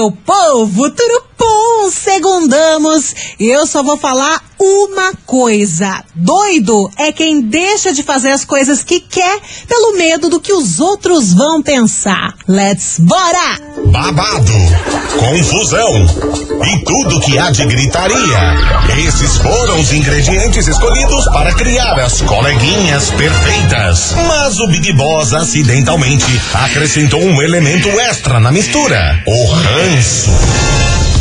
meu povo, bom? Segundamos e eu só vou falar uma coisa. Doido é quem deixa de fazer as coisas que quer pelo medo do que os outros vão pensar. Let's bora! Babado, confusão e tudo que há de gritaria. Esses foram os ingredientes escolhidos para criar as coleguinhas perfeitas. Mas o Big Boss acidentalmente acrescentou um elemento extra na mistura: o ranço.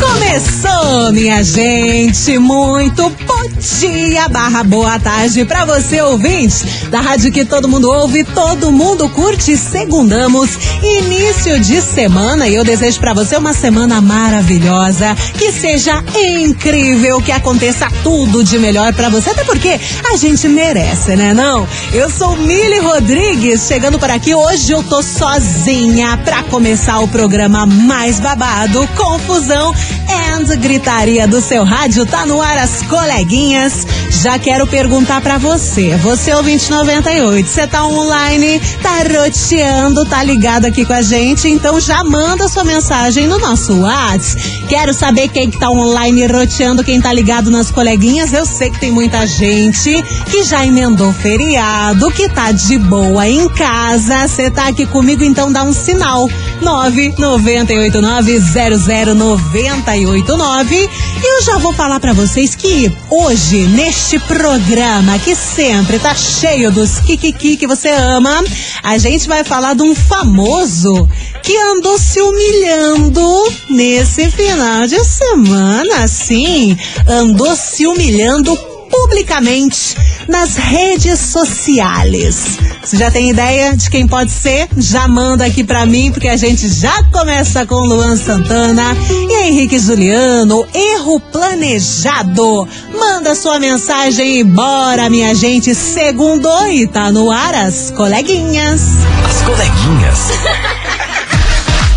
Começou, minha gente, muito bom dia, barra boa tarde pra você, ouvinte da rádio que todo mundo ouve, todo mundo curte, segundamos, início de semana e eu desejo pra você uma semana maravilhosa, que seja incrível, que aconteça tudo de melhor pra você, até porque a gente merece, né não? Eu sou Mili Rodrigues, chegando por aqui, hoje eu tô sozinha pra começar o programa mais babado, confusão and gritaria do seu rádio, tá no ar as coleguinhas. Já quero perguntar para você, você é o 2098, você tá online, tá roteando, tá ligado aqui com a gente, então já manda sua mensagem no nosso WhatsApp. Quero saber quem que tá online roteando, quem tá ligado nas coleguinhas. Eu sei que tem muita gente que já emendou feriado, que tá de boa em casa. Você tá aqui comigo, então dá um sinal. 998900989. E eu já vou falar para vocês que hoje, neste programa que sempre tá cheio dos kikiki que você ama, a gente vai falar de um famoso que andou se humilhando nesse final de semana, sim, andou se humilhando publicamente nas redes sociais. Você já tem ideia de quem pode ser? Já manda aqui pra mim, porque a gente já começa com Luan Santana e Henrique Juliano. Erro planejado. Manda sua mensagem e bora, minha gente. Segundo e tá no ar as coleguinhas. As coleguinhas.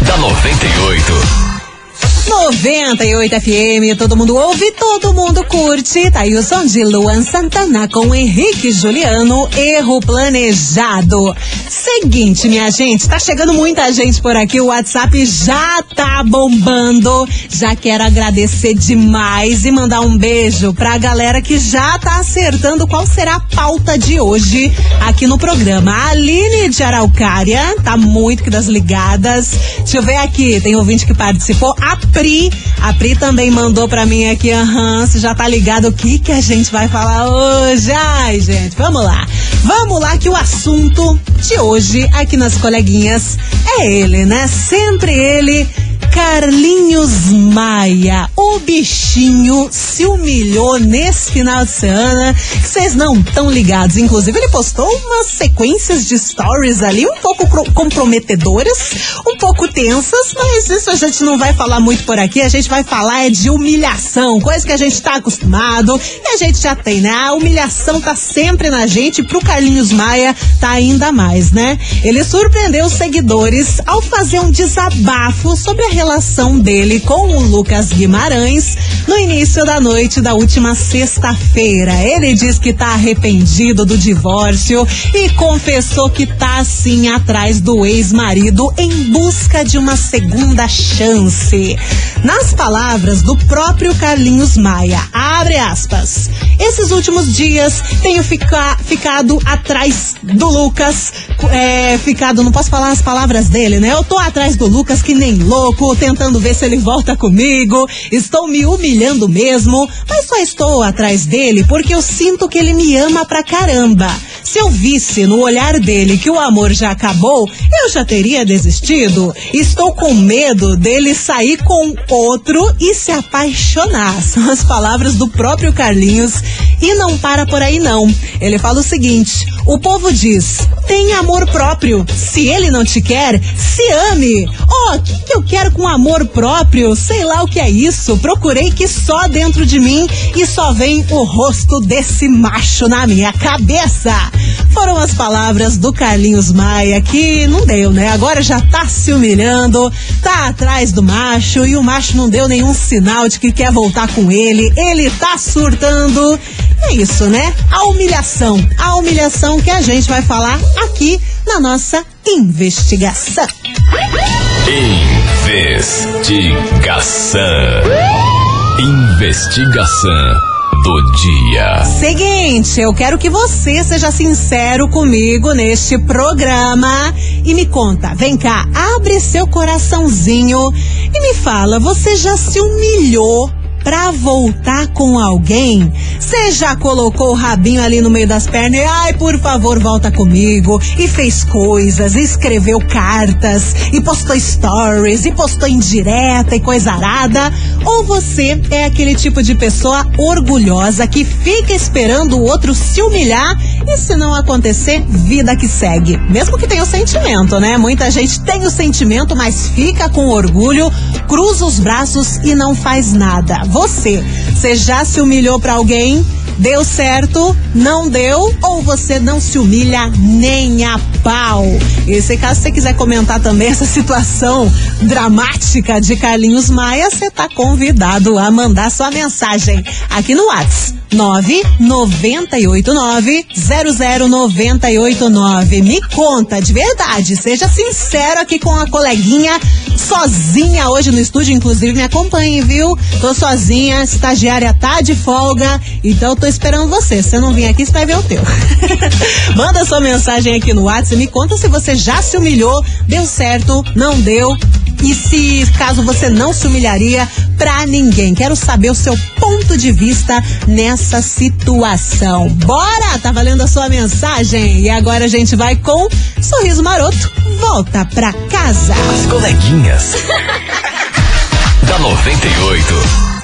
da 98. 98 FM, todo mundo ouve, todo mundo curte. Tá aí o som de Luan Santana com Henrique Juliano, erro planejado. Seguinte, minha gente, tá chegando muita gente por aqui, o WhatsApp já tá bombando. Já quero agradecer demais e mandar um beijo pra galera que já tá acertando qual será a pauta de hoje aqui no programa. A Aline de Araucária, tá muito que das ligadas. Deixa eu ver aqui, tem ouvinte que participou. A Pri, a Pri também mandou pra mim aqui, aham, você já tá ligado o que que a gente vai falar hoje? Ai, gente, vamos lá. Vamos lá que o assunto de hoje aqui nas coleguinhas é ele, né? Sempre ele. Carlinhos Maia, o bichinho se humilhou nesse final de semana, vocês não estão ligados. Inclusive, ele postou umas sequências de stories ali um pouco comprometedoras, um pouco tensas, mas isso a gente não vai falar muito por aqui. A gente vai falar é de humilhação, coisa que a gente tá acostumado e a gente já tem, né? A humilhação tá sempre na gente, pro Carlinhos Maia tá ainda mais, né? Ele surpreendeu os seguidores ao fazer um desabafo sobre a relação dele com o Lucas Guimarães no início da noite da última sexta-feira. Ele diz que tá arrependido do divórcio e confessou que tá assim atrás do ex-marido em busca de uma segunda chance. Nas palavras do próprio Carlinhos Maia, abre aspas. Esses últimos dias tenho fica, ficado atrás do Lucas, é, ficado, não posso falar as palavras dele, né? Eu tô atrás do Lucas que nem louco, tentando ver se ele volta comigo. Estou me humilhando mesmo, mas só estou atrás dele porque eu sinto que ele me ama pra caramba. Se eu visse no olhar dele que o amor já acabou, eu já teria desistido. Estou com medo dele sair com outro e se apaixonar. São as palavras do próprio Carlinhos E não para por aí não. Ele fala o seguinte: o povo diz: tem amor próprio. Se ele não te quer, se ame. Oh, o que, que eu quero com amor próprio? Sei lá o que é isso. Procurei que só dentro de mim e só vem o rosto desse macho na minha cabeça. Foram as palavras do Carlinhos Maia que não deu, né? Agora já tá se humilhando, tá atrás do macho e o macho não deu nenhum sinal de que quer voltar com ele. Ele tá surtando. É isso, né? A humilhação. A humilhação que a gente vai falar aqui na nossa investigação. Investigação. Investigação do dia. Seguinte, eu quero que você seja sincero comigo neste programa e me conta. Vem cá, abre seu coraçãozinho e me fala, você já se humilhou pra voltar com alguém? Você já colocou o rabinho ali no meio das pernas e, ai, por favor, volta comigo? E fez coisas, e escreveu cartas, e postou stories, e postou indireta e coisa arada? Ou você é aquele tipo de pessoa orgulhosa que fica esperando o outro se humilhar e se não acontecer, vida que segue? Mesmo que tenha o sentimento, né? Muita gente tem o sentimento, mas fica com orgulho, cruza os braços e não faz nada. Você, você já se humilhou pra alguém? Deu certo? Não deu? Ou você não se humilha nem a pau? E se caso você quiser comentar também essa situação dramática de Carlinhos Maia, você tá convidado a mandar sua mensagem aqui no WhatsApp. 998900989. Me conta de verdade, seja sincero aqui com a coleguinha sozinha hoje no estúdio, inclusive me acompanhe, viu? Tô sozinha, estagiária tá de folga, então tô esperando você. Se você não vir aqui, você vai ver o teu. Manda sua mensagem aqui no WhatsApp, me conta se você já se humilhou, deu certo, não deu. E se caso você não se humilharia pra ninguém. Quero saber o seu ponto de vista nessa situação. Bora! Tá valendo a sua mensagem? E agora a gente vai com Sorriso Maroto. Volta pra casa. As coleguinhas. da 98.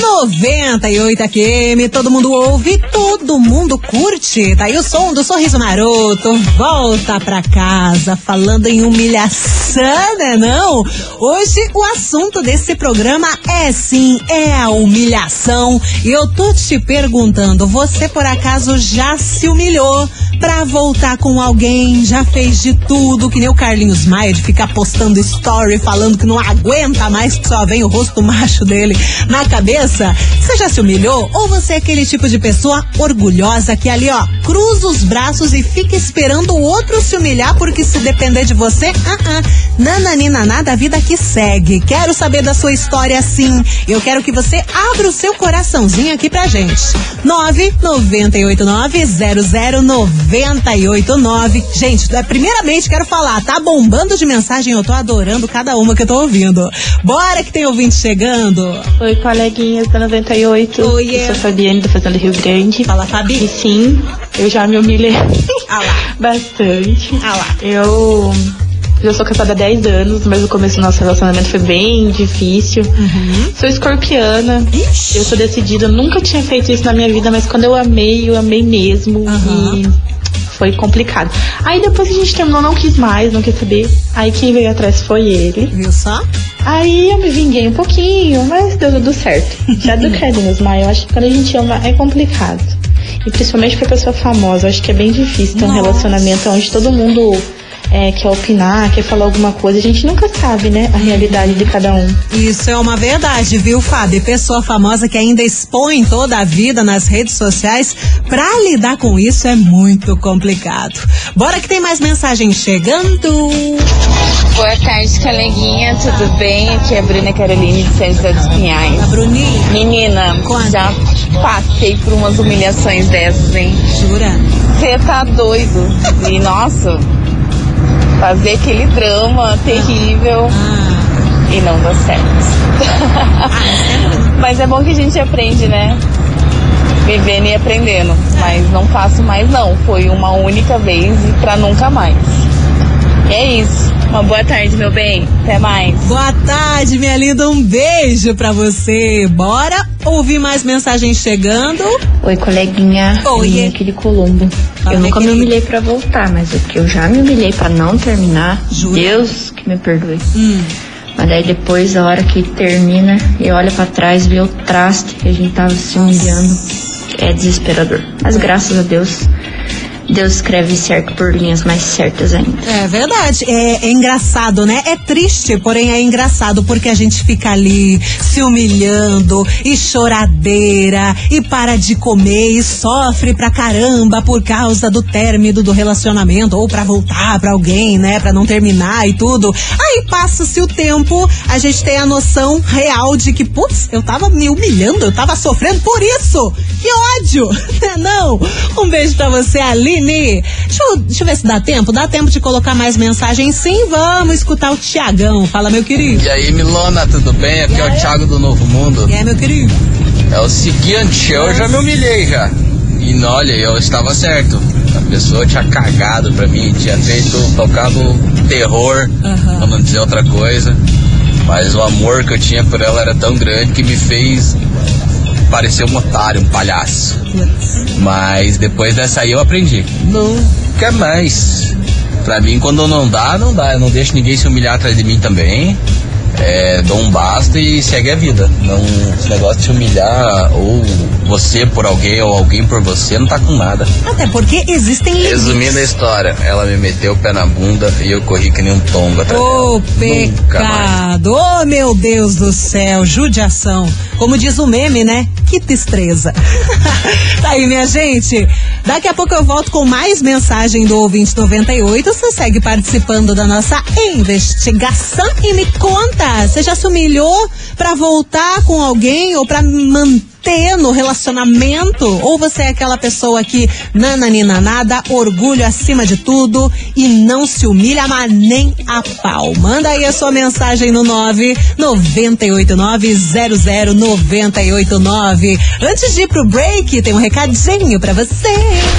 98 FM, todo mundo ouve, todo mundo curte. Tá aí o som do sorriso maroto. Volta pra casa falando em humilhação, né não? Hoje o assunto desse programa é sim, é a humilhação. E eu tô te perguntando, você por acaso já se humilhou pra voltar com alguém? Já fez de tudo, que nem o Carlinhos Maia, de ficar postando story falando que não aguenta mais, que só vem o rosto macho dele na cabeça? Você já se humilhou? Ou você é aquele tipo de pessoa orgulhosa que ali, ó, cruza os braços e fica esperando o outro se humilhar porque se depender de você, ah, ah, nananina nada, a vida que segue. Quero saber da sua história sim. Eu quero que você abra o seu coraçãozinho aqui pra gente. 998900989. Gente, é, primeiramente quero falar, tá bombando de mensagem, eu tô adorando cada uma que eu tô ouvindo. Bora que tem ouvinte chegando. Oi, coleguinhas da 98. Oi, eu sou a Fabiane da Fazenda Rio Grande. Fala, Fabi. E sim, eu já me humilhei Ah bastante. Ah lá. Eu já sou casada há 10 anos, mas o começo do nosso relacionamento foi bem difícil. Sou escorpiana. Uhum. Ixi. Eu sou decidida, nunca tinha feito isso na minha vida, mas quando eu amei, eu amei mesmo. Aham. E foi complicado. Aí depois que a gente terminou, não quis mais, não quis saber. Aí quem veio atrás foi ele. Viu só? Aí eu me vinguei um pouquinho, mas deu tudo certo. Já do Carlinhos Maia, eu acho que quando a gente ama é complicado. E principalmente pra pessoa famosa, eu acho que é bem difícil ter um Nossa. relacionamento onde todo mundo é, quer opinar, quer falar alguma coisa. A gente nunca sabe, né, a realidade de cada um. Isso é uma verdade, viu, Fábio? Pessoa famosa que ainda expõe toda a vida nas redes sociais, pra lidar com isso é muito complicado. Bora que tem mais mensagem chegando. Boa tarde, coleguinha, tudo bem? Aqui é a Bruna Caroline de São José dos Pinhais. A Bruninha, Menina, Quando? já passei por umas humilhações dessas, hein? jura? Você tá doido. E, nossa, fazer aquele drama terrível Ah, e não dá certo. Mas é bom que a gente aprende, né? Vivendo e aprendendo. Mas não faço mais, não. Foi uma única vez e pra nunca mais. E é isso. Uma boa tarde, meu bem. Até mais. boa tarde, minha linda. Um beijo pra você. Bora ouvir mais mensagens chegando. Oi, coleguinha. Oi. De Colombo. Fala, eu nunca me querida. humilhei pra voltar, mas o que eu já me humilhei pra não terminar, Jura? Deus que me perdoe. Hum. Mas daí depois, a hora que termina, e olha pra trás, vê o traste que a gente tava se humilhando. É desesperador. Mas graças a Deus, Deus escreve certo por linhas mais certas ainda. É verdade. É, é engraçado, né? É triste, porém é engraçado porque a gente fica ali se humilhando e choradeira e para de comer e sofre pra caramba por causa do término do relacionamento ou pra voltar pra alguém, né? Pra não terminar e tudo. Aí passa-se o tempo, a gente tem a noção real de que, putz, eu tava me humilhando, eu tava sofrendo por isso. Que ódio! Não! Um beijo pra você, Aline. Deixa eu, deixa eu ver se dá tempo. Dá tempo de colocar mais mensagem? Sim, vamos escutar o Tiagão. Fala, meu querido. E aí, Milona, tudo bem? Aqui é o Thiago do Novo Mundo. E aí, meu querido? É o seguinte, eu já me humilhei já. E olha, eu estava certo. A pessoa tinha cagado pra mim, tinha feito, tocado terror, Aham. pra não dizer outra coisa. Mas o amor que eu tinha por ela era tão grande que me fez parecer um otário, um palhaço. Mas depois dessa aí eu aprendi. Não quer mais. Pra mim, quando não dá, não dá. Eu não deixo ninguém se humilhar atrás de mim também. É, dou um basta e segue a vida. Não, esse negócio de humilhar, ou você por alguém, ou alguém por você, não tá com nada. Até porque existem limites. Resumindo a história, ela me meteu o pé na bunda e eu corri que nem um tongo atrás Ô. Nunca mais. pecado! Ô, meu Deus do céu! Judiação! Como diz o meme, né? Que tristeza! tá aí, minha gente! Daqui a pouco eu volto com mais mensagem do ouvinte 98. Você segue participando da nossa investigação e me conta: você já se humilhou pra voltar com alguém ou pra manter? No relacionamento? Ou você é aquela pessoa que nananina nada, orgulho acima de tudo e não se humilha, mas nem a pau? Manda aí a sua mensagem no 998900989. Antes de ir pro break, tem um recadinho pra você.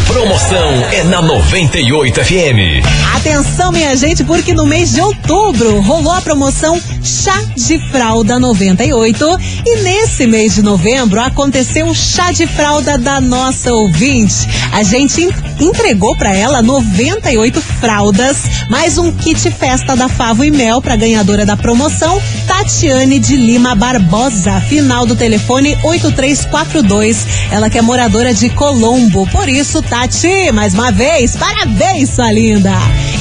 Promoção é na 98 FM. Atenção, minha gente, porque no mês de outubro rolou a promoção Chá de Fralda 98 e nesse mês de novembro aconteceu o chá de fralda da nossa ouvinte. A gente en- entregou pra ela 98 fraldas, mais um kit festa da Favo e Mel pra ganhadora da promoção, Tatiane de Lima Barbosa, final do telefone 8342. Ela que é moradora de Colombo. Por isso, Tati, mais uma vez, parabéns, sua linda!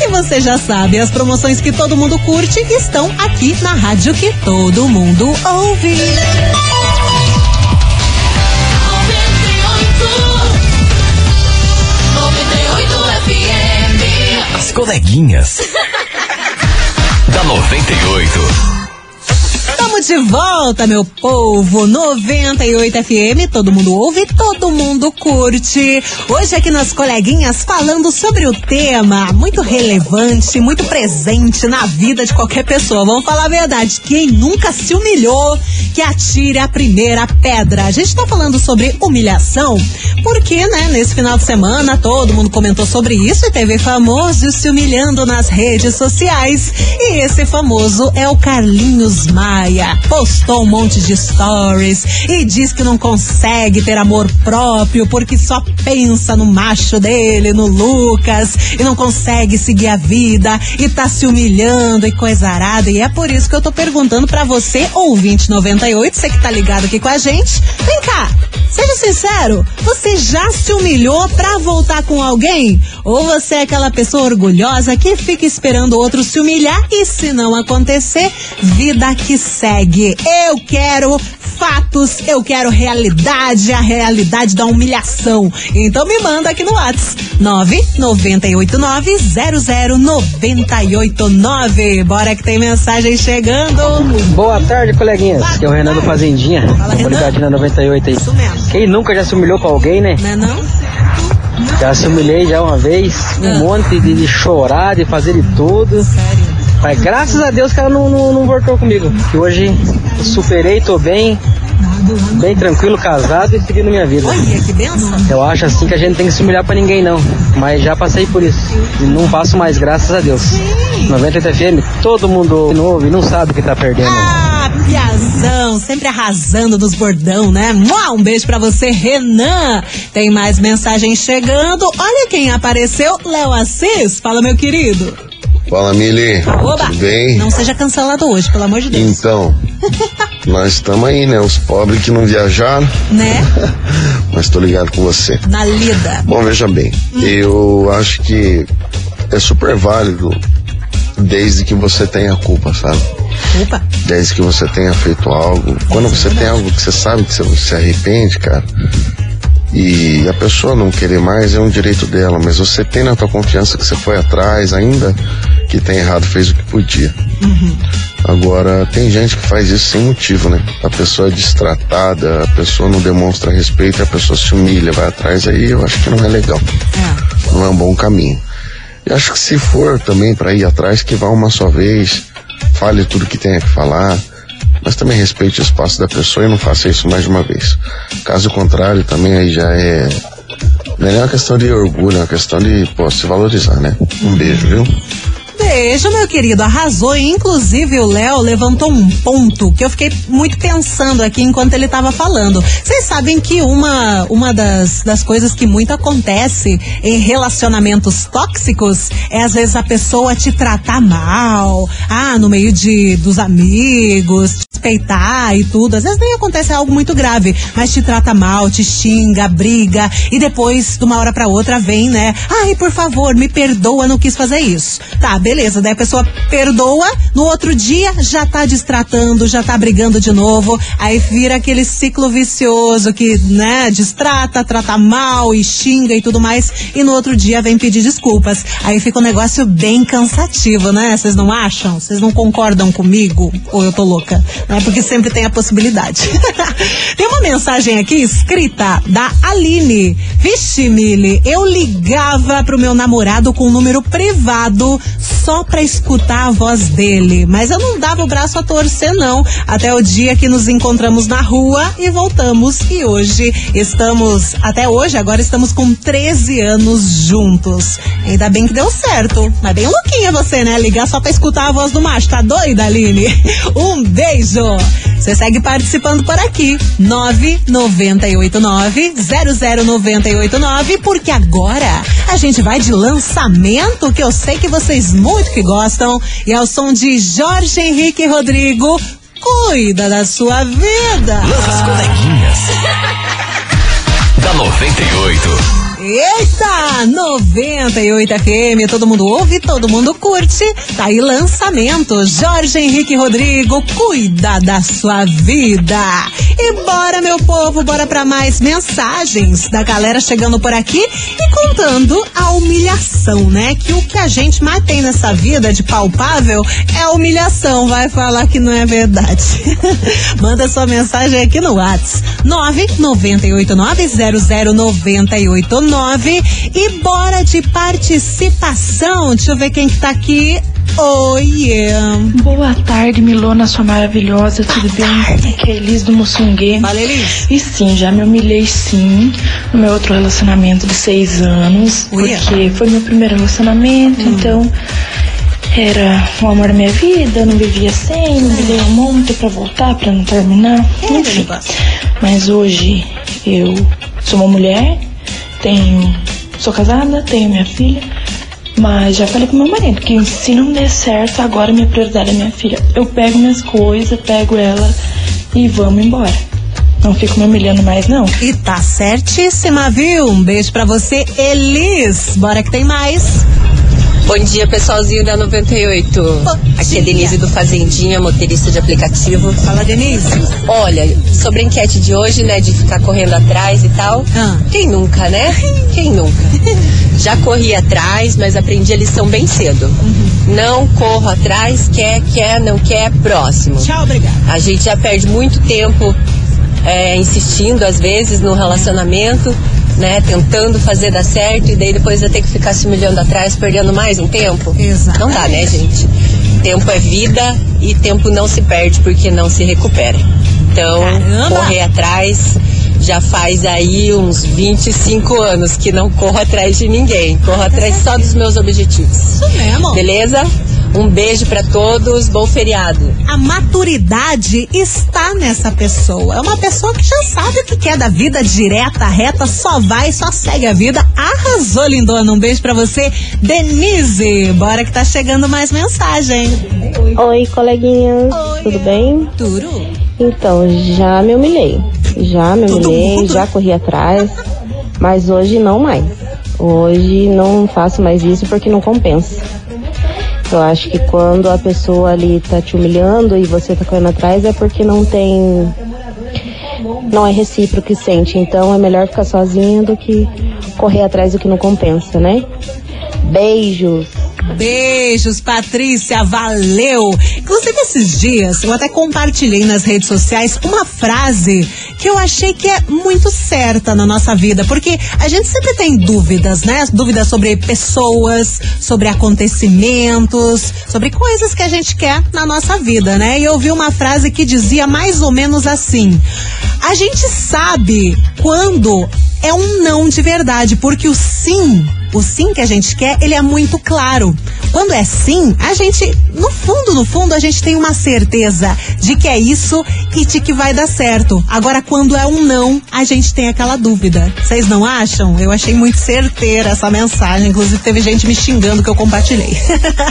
E você já sabe, as promoções que todo mundo curte estão aqui na rádio que todo mundo ouve. Coleguinhas. da 98. De volta, meu povo. 98 FM, todo mundo ouve, todo mundo curte. Hoje aqui nas coleguinhas falando sobre o tema muito relevante, muito presente na vida de qualquer pessoa. Vamos falar a verdade. Quem nunca se humilhou, que atire a primeira pedra. A gente tá falando sobre humilhação, porque, né, nesse final de semana todo mundo comentou sobre isso e teve famoso se humilhando nas redes sociais. E esse famoso é o Carlinhos Maia. Postou um monte de stories e diz que não consegue ter amor próprio porque só pensa no macho dele, no Lucas, e não consegue seguir a vida e tá se humilhando e coisa arada. E é por isso que eu tô perguntando pra você, ouvinte 98, você que tá ligado aqui com a gente, vem cá. Seja sincero, você já se humilhou pra voltar com alguém? Ou você é aquela pessoa orgulhosa que fica esperando outro se humilhar e se não acontecer, vida que segue. Eu quero fatos, eu quero realidade, a realidade da humilhação. Então me manda aqui no WhatsApp 998900989. Bora que tem mensagem chegando. Boa tarde, coleguinhas. Aqui é o Renan do Fazendinha, Fala, comunidade na 98 aí. Isso mesmo. Quem nunca já se humilhou com alguém, né? Não é não? Já se humilhei já uma vez, um Ah. monte de, de chorar, de fazer de tudo. Sério. Mas graças a Deus que ela não, não, não voltou comigo. Que hoje superei, tô bem, bem tranquilo, casado e seguindo minha vida. Olha que benção. Eu acho assim que a gente não tem que se humilhar pra ninguém não. Mas já passei por isso. E não passo mais, graças a Deus. 98 FM, todo mundo ouve e não sabe que tá perdendo. Ah, Piazão, sempre arrasando nos bordão, né? Mua, Um beijo pra você, Renan. Tem mais mensagem chegando. Olha quem apareceu, Léo Assis. Fala, meu querido. Fala, Mili. Oba! Tudo bem? Não seja cancelado hoje, pelo amor de Deus. Então, nós estamos aí, né? Os pobres que não viajaram, Né? mas tô ligado com você. Na lida. Bom, veja bem, eu acho que é super válido desde que você tenha culpa, sabe? Opa. Desde que você tenha feito algo. Quando você tem algo que você sabe que você se arrepende, cara, e a pessoa não querer mais é um direito dela, mas você tem na tua confiança que você foi atrás, ainda que tem errado, fez o que podia. Agora, tem gente que faz isso sem motivo, né? A pessoa é destratada, a pessoa não demonstra respeito, a pessoa se humilha, vai atrás, aí eu acho que não é legal. Não é um bom caminho. E acho que se for também para ir atrás, que vá uma só vez, fale tudo que tenha que falar, mas também respeite o espaço da pessoa e não faça isso mais de uma vez. Caso contrário, também aí já é. Não é uma questão de orgulho, é uma questão de, pô, se valorizar, né? Um beijo, viu? Beijo, meu querido. Arrasou. Inclusive, o Léo levantou um ponto que eu fiquei muito pensando aqui enquanto ele estava falando. Vocês sabem que uma, uma das, das coisas que muito acontece em relacionamentos tóxicos é, às vezes, a pessoa te tratar mal. Ah, no meio de, dos amigos, respeitar e tudo. Às vezes nem acontece algo muito grave, mas te trata mal, te xinga, briga. E depois, de uma hora para outra, vem, né? Ai, por favor, me perdoa, não quis fazer isso. Tá, beleza. Daí a pessoa perdoa, no outro dia já tá destratando, já tá brigando de novo. Aí vira aquele ciclo vicioso que, né, destrata, trata mal e xinga e tudo mais. E no outro dia vem pedir desculpas. Aí fica um negócio bem cansativo, né? Vocês não acham? Vocês não concordam comigo? Ou eu tô louca? Né? Porque sempre tem a possibilidade. tem uma mensagem aqui escrita da Aline. Vixe, Mili, eu ligava pro meu namorado com um número privado só pra escutar a voz dele. Mas eu não dava o braço a torcer, não. Até o dia que nos encontramos na rua e voltamos. E hoje estamos, até hoje, agora estamos com 13 anos juntos. Ainda bem que deu certo. Mas bem louquinha você, né? Ligar só pra escutar a voz do macho. Tá doida, Aline? Um beijo! Você segue participando por aqui. 998900989, porque agora a gente vai de lançamento que eu sei que vocês muito que gostam. E é o som de Jorge Henrique Rodrigo. Cuida da sua vida. As coleguinhas. da 98. Eita! 98 FM, todo mundo ouve, todo mundo curte. Tá aí lançamento. Jorge Henrique Rodrigo, cuida da sua vida. E bora, meu povo, bora pra mais mensagens da galera chegando por aqui e contando a humilhação, né? Que o que a gente mais tem nessa vida de palpável é humilhação. Vai falar que não é verdade. Manda sua mensagem aqui no WhatsApp. 998900989 e bora de participação. Deixa eu ver quem que tá aqui. Oiê. Boa tarde, Milona, sua maravilhosa, tudo bem? Aqui é Elis do Mussungue. Fala, Elis. E sim, já me humilhei sim no meu outro relacionamento de seis anos. Uia. Porque foi meu primeiro relacionamento, então era o amor da minha vida, eu não vivia sem, me humilhei um monte pra voltar, pra não terminar. É, Enfim. Mas hoje eu sou uma mulher, tenho. sou casada, tenho minha filha. Mas já falei pro meu marido que se não der certo, agora minha prioridade é minha filha. Eu pego minhas coisas, pego ela e vamos embora. Não fico me humilhando mais, não. E tá certíssima, viu? Um beijo pra você, Elis. Bora que tem mais. Bom dia, pessoalzinho da 98. Aqui é Denise do Fazendinha, motorista de aplicativo. Fala, Denise. Olha, sobre a enquete de hoje, né, de ficar correndo atrás e tal. Ah. Quem nunca, né? Quem nunca? Já corri atrás, mas aprendi a lição bem cedo. Uhum. Não corro atrás, quer, quer, não quer, próximo. Tchau, obrigada. A gente já perde muito tempo é, insistindo, às vezes, no relacionamento, né? Tentando fazer dar certo e daí depois vai ter que ficar se humilhando atrás, perdendo mais um tempo. Não dá, né, gente? Tempo é vida e tempo não se perde porque não se recupera. Então, Caramba! correr atrás, Já faz aí uns 25 anos que não corro atrás de ninguém. Corro atrás só dos meus objetivos. Isso mesmo. Beleza? Um beijo pra todos, bom feriado. A maturidade está nessa pessoa. É uma pessoa que já sabe o que quer da vida, direta, reta, só vai, só segue a vida. Arrasou, lindona. Um beijo pra você, Denise. Bora que tá chegando mais mensagem. Oi, coleguinhas. Tudo bem? Tudo. Então, já me humilhei. Já me humilhei, já corri atrás. Mas hoje não mais. Hoje não faço mais isso porque não compensa. Eu acho que quando a pessoa ali tá te humilhando e você tá correndo atrás é porque não tem. Não é recíproco que sente. Então é melhor ficar sozinha do que correr atrás do que não compensa, né? Beijos. Beijos, Patrícia, valeu! Inclusive, esses dias eu até compartilhei nas redes sociais uma frase que eu achei que é muito certa na nossa vida, porque a gente sempre tem dúvidas, né? Dúvidas sobre pessoas, sobre acontecimentos, sobre coisas que a gente quer na nossa vida, né? E eu vi uma frase que dizia mais ou menos assim: A gente sabe quando é um não de verdade, porque o sim o sim que a gente quer, ele é muito claro. Quando é sim, a gente, no fundo, no fundo, a gente tem uma certeza de que é isso e de que vai dar certo. Agora, quando é um não, a gente tem aquela dúvida. Vocês não acham? Eu achei muito certeira essa mensagem. Inclusive, teve gente me xingando que eu compartilhei.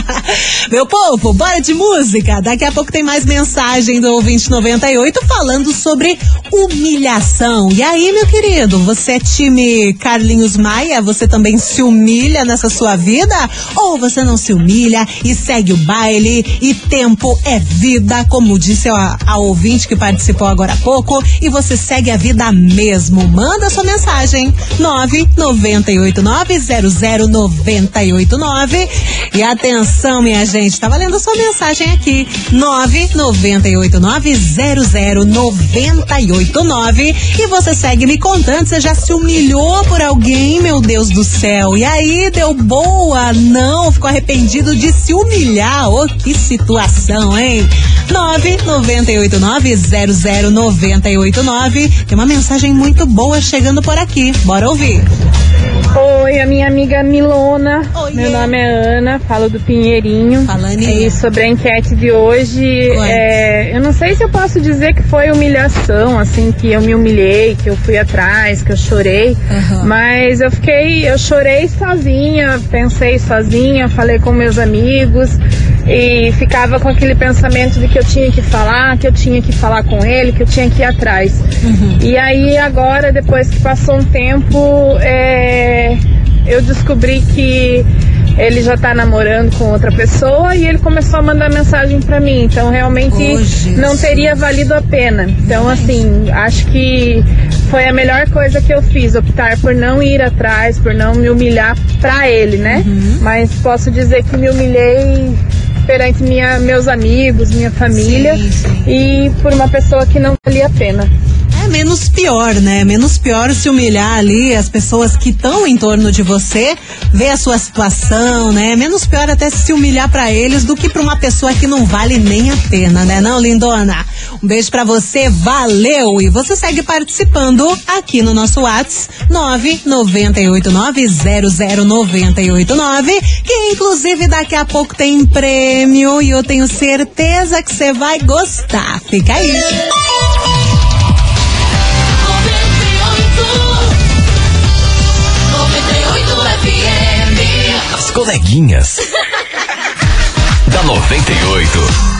Meu povo, bora de música. Daqui a pouco tem mais mensagem do ouvinte 98 falando sobre humilhação. E aí, meu querido, você é time Carlinhos Maia? Você também se humilha nessa sua vida? Ou você não se humilha e segue o baile e tempo é vida, como disse a, a ouvinte que participou agora há pouco, e você segue a vida mesmo? Manda sua mensagem 998900989 e atenção, minha gente, tá valendo a sua mensagem aqui 998900989 e você segue me contando, você já se humilhou por alguém, meu Deus do céu? E aí, deu boa? Não, ficou arrependido de se humilhar. Ô, oh, que situação, hein? 998900989. Tem uma mensagem muito boa chegando por aqui. Bora ouvir. Oi, a minha amiga Milona. Oi, Meu nome é Ana, falo do Pinheirinho. Falando E sobre a enquete de hoje, é, eu não sei se eu posso dizer que foi humilhação, assim, que eu me humilhei, que eu fui atrás, que eu chorei, Uhum. mas eu fiquei, eu chorei sozinha, pensei sozinha, falei com meus amigos e ficava com aquele pensamento de que eu tinha que falar, que eu tinha que falar com ele, que eu tinha que ir atrás. E aí agora, depois que passou um tempo, é, eu descobri que ele já tá namorando com outra pessoa e ele começou a mandar mensagem pra mim. Então realmente não teria valido a pena. Então assim, acho que foi a melhor coisa que eu fiz, optar por não ir atrás, por não me humilhar pra ele, né? Mas posso dizer que me humilhei perante minha, meus amigos, minha família e por uma pessoa que não valia a pena. É menos pior, né? Menos pior se humilhar ali as pessoas que estão em torno de você, ver a sua situação, né? Menos pior até se humilhar pra eles do que pra uma pessoa que não vale nem a pena, né? Não, lindona? Um beijo pra você, valeu! E você segue participando aqui no nosso WhatsApp 998900989, que inclusive daqui a pouco tem prêmio e eu tenho certeza que você vai gostar. Fica aí. Coleguinhas. da 98.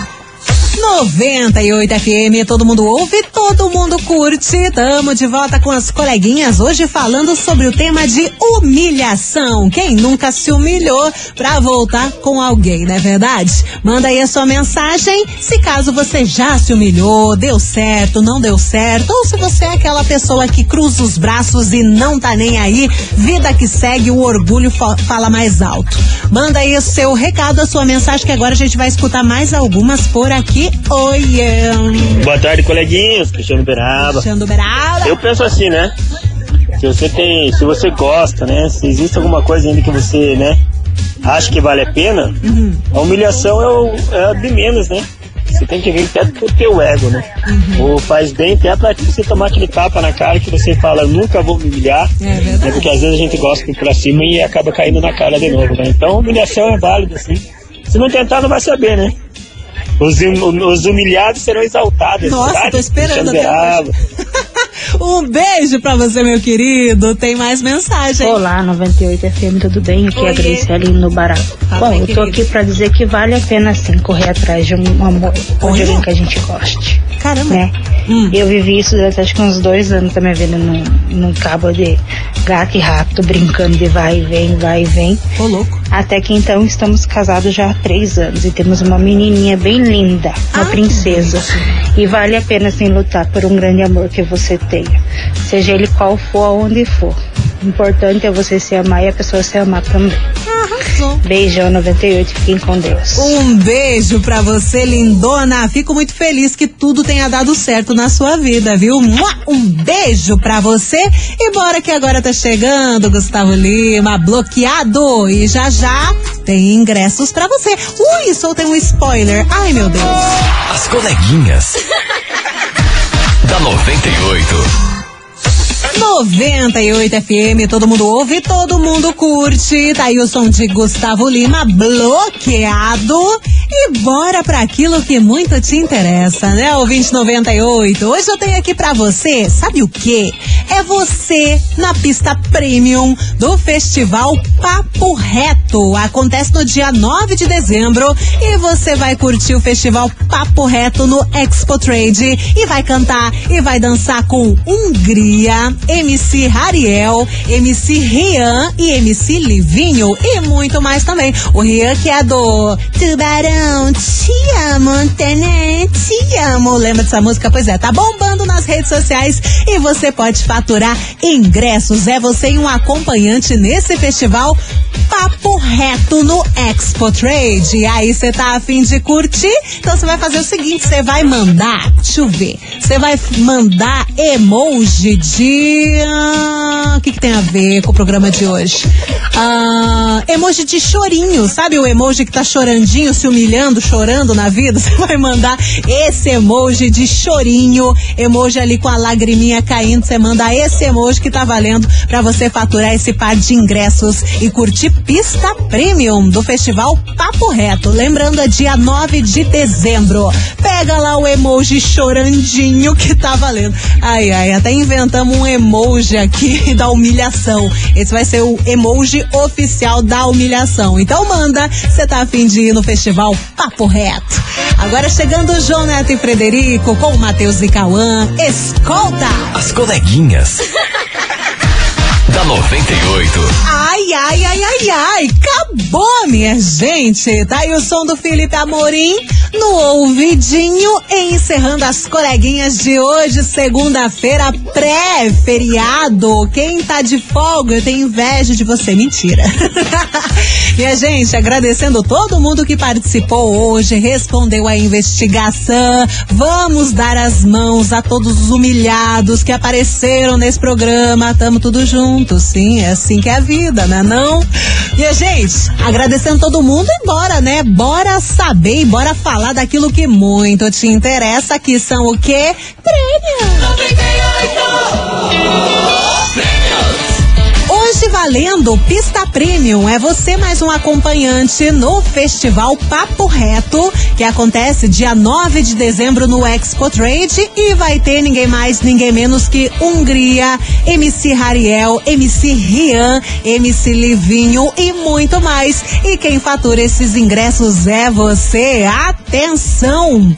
98 FM, todo mundo ouve, todo mundo curte. Tamo de volta com as coleguinhas hoje falando sobre o tema de humilhação. Quem nunca se humilhou pra voltar com alguém, não é verdade? Manda aí a sua mensagem, se caso você já se humilhou, deu certo, não deu certo, ou se você é aquela pessoa que cruza os braços e não tá nem aí, vida que segue, o orgulho fa- fala mais alto. Manda aí o seu recado, a sua mensagem, que agora a gente vai escutar mais algumas por aqui. Oiê! Boa tarde, coleguinhas. Cristiano Beraba. Cristiano Beraba. Eu penso assim, né? Se você tem, se você gosta, né? Se existe alguma coisa ainda que você, né? Acha que vale a pena, Uhum. a humilhação é, o, é a de menos, né? Você tem que vir até pro teu ego, né? Ou faz bem até pra você tomar aquele tapa na cara que você fala, nunca vou me humilhar. É né? Porque às vezes a gente gosta de ir pra cima e acaba caindo na cara de novo, né? Então humilhação é válida, sim. Se não tentar, não vai saber, né? Os, hum- os humilhados serão exaltados. Nossa, tô esperando até bravo. Um beijo pra você, meu querido. Tem mais mensagem. Olá, 98 FM, tudo bem? Aqui é a Aline no Barato. Fala, Bom, eu tô querida. aqui pra dizer que vale a pena sim correr atrás de um amor, ou de alguém que a gente goste. Caramba. Né? Hum. Eu vivi isso durante acho que uns dois anos da minha vida num, num cabo de gato e rato, brincando de vai e vem, vai e vem. Ô, louco. Até que então estamos casados já há três anos e temos uma menininha bem linda, uma Ah, princesa. E vale a pena sim lutar por um grande amor que você tenha, seja ele qual for, aonde for. O importante é você se amar e a pessoa se amar também. Arrasou. Beijão 98, fiquem com Deus. Um beijo pra você, lindona. Fico muito feliz que tudo tenha dado certo na sua vida, viu? Um beijo pra você. E bora que agora tá chegando, Gustavo Lima, bloqueado. E já já tem ingressos pra você. Ui, soltei um spoiler. Ai, meu Deus. As coleguinhas. da 98. 98 FM, todo mundo ouve, todo mundo curte. Tá aí o som de Gustavo Lima bloqueado. E bora pra aquilo que muito te interessa, né? O 2098. Hoje eu tenho aqui pra você, sabe o quê? É você na pista premium do Festival Papo Reto. Acontece no dia 9 de dezembro e você vai curtir o Festival Papo Reto no Expo Trade e vai cantar e vai dançar com Hungria, MC Rariel, MC Rian e MC Livinho e muito mais também. O Rian que é do Tubarão, te amo, Tenê, te amo. Lembra dessa música? Pois é, tá bombando nas redes sociais e você pode faturar ingressos. É você e um acompanhante nesse festival Papo Reto no Expo Trade. E aí você tá afim de curtir? Então você vai fazer o seguinte, você vai mandar, deixa eu ver, você vai mandar emoji de... ah, O que, que tem a ver com o programa de hoje? Ah, emoji de chorinho, sabe o emoji que tá chorandinho, se humilhando, chorando na vida? Você vai mandar esse emoji de chorinho, emoji ali com a lagriminha caindo, você manda esse emoji que tá valendo pra você faturar esse par de ingressos e curtir pista premium do festival Papo Reto. Lembrando, é dia 9 de dezembro. Pega lá o emoji chorandinho que tá valendo. Ai, ai, até inventamos um emoji aqui da humilhação. Esse vai ser o emoji oficial da humilhação. Então manda, você tá afim de ir no festival Papo Reto. Agora chegando o João Neto e Frederico com o Matheus e Cauã. Escolta! As coleguinhas. da 98. Ai, ai, ai, ai, ai, acabou, minha gente. Tá aí o som do Felipe Amorim no ouvidinho, encerrando as coleguinhas de hoje, segunda-feira, pré-feriado. Quem tá de folga, eu tenho inveja de você. Mentira. minha gente, agradecendo todo mundo que participou hoje, respondeu a investigação. Vamos dar as mãos a todos os humilhados que apareceram nesse programa. Tamo tudo junto, sim, é assim que é a vida, né não? Minha gente, agradecendo todo mundo e bora, né? Bora saber e bora falar daquilo que muito te interessa, que são o quê? Valendo Pista Premium é você mais um acompanhante no Festival Papo Reto, que acontece dia 9 de dezembro no Expo Trade e vai ter ninguém mais, ninguém menos que Hungria, MC Rariel, MC Rian, MC Livinho e muito mais. E quem fatura esses ingressos é você. Atenção!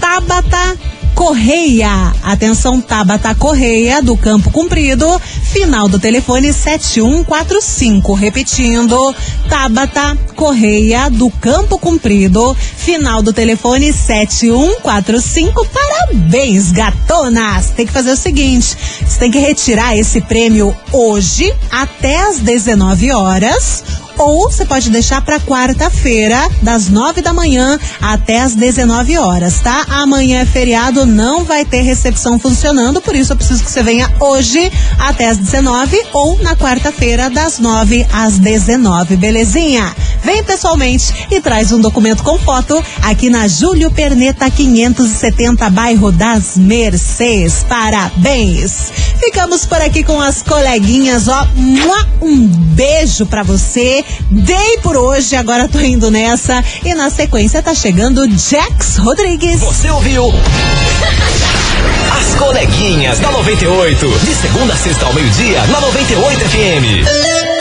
Tabata Correia. Atenção, Tabata Correia, do Campo Comprido, final do telefone 7145. Repetindo, Tabata Correia, do Campo Comprido, final do telefone 7145. Parabéns, gatonas! Tem que fazer o seguinte: você tem que retirar esse prêmio hoje, até às 19 horas ou você pode deixar para quarta-feira, das 9 da manhã até as 19 horas, tá? Amanhã é feriado, não vai ter recepção funcionando, por isso eu preciso que você venha hoje até as 19 ou na quarta-feira, das 9 às 19, belezinha? Vem pessoalmente e traz um documento com foto aqui na Júlio Perneta 570, bairro das Mercês. Parabéns! Ficamos por aqui com as coleguinhas, ó. Um beijo pra você. Dei por hoje, agora tô indo nessa. E na sequência tá chegando Jax Rodrigues. Você ouviu? As coleguinhas da 98. De segunda a sexta ao meio-dia, na 98 FM.